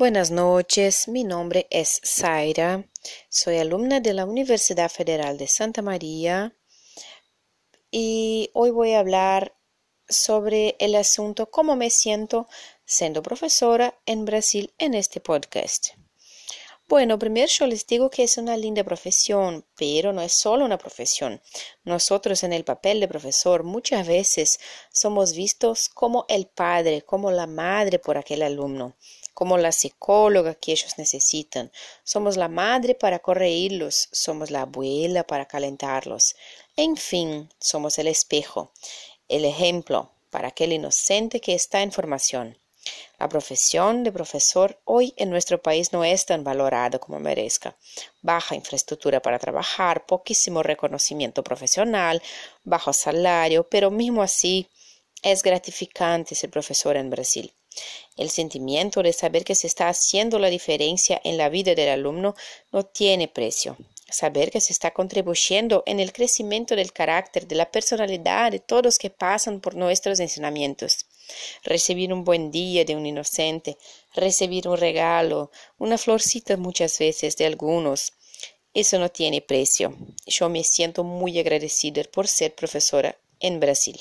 Buenas noches, mi nombre es Zaira, soy alumna de la Universidad Federal de Santa María y hoy voy a hablar sobre el asunto cómo me siento siendo profesora en Brasil en este podcast. Bueno, primero yo les digo que es una linda profesión, pero no es solo una profesión. Nosotros en el papel de profesor muchas veces somos vistos como el padre, como la madre por aquel alumno como la psicóloga que ellos necesitan. Somos la madre para corregirlos, somos la abuela para calentarlos. En fin, somos el espejo, el ejemplo para aquel inocente que está en formación. La profesión de profesor hoy en nuestro país no es tan valorada como merezca. Baja infraestructura para trabajar, poquísimo reconocimiento profesional, bajo salario, pero mismo así es gratificante ser profesor en Brasil. El sentimiento de saber que se está haciendo la diferencia en la vida del alumno no tiene precio. Saber que se está contribuyendo en el crecimiento del carácter, de la personalidad de todos que pasan por nuestros enseñamientos. Recibir un buen día de un inocente, recibir un regalo, una florcita muchas veces de algunos. Eso no tiene precio. Yo me siento muy agradecida por ser profesora en Brasil.